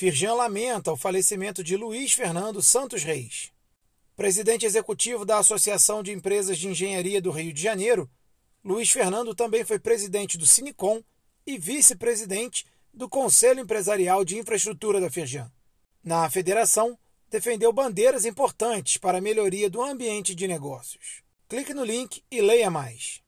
Firjan lamenta o falecimento de Luiz Fernando Santos Reis. Presidente executivo da Associação de Empresas de Engenharia do Rio de Janeiro, Luiz Fernando também foi presidente do Sinicom e vice-presidente do Conselho Empresarial de Infraestrutura da Firjan. Na federação, defendeu bandeiras importantes para a melhoria do ambiente de negócios. Clique no link e leia mais.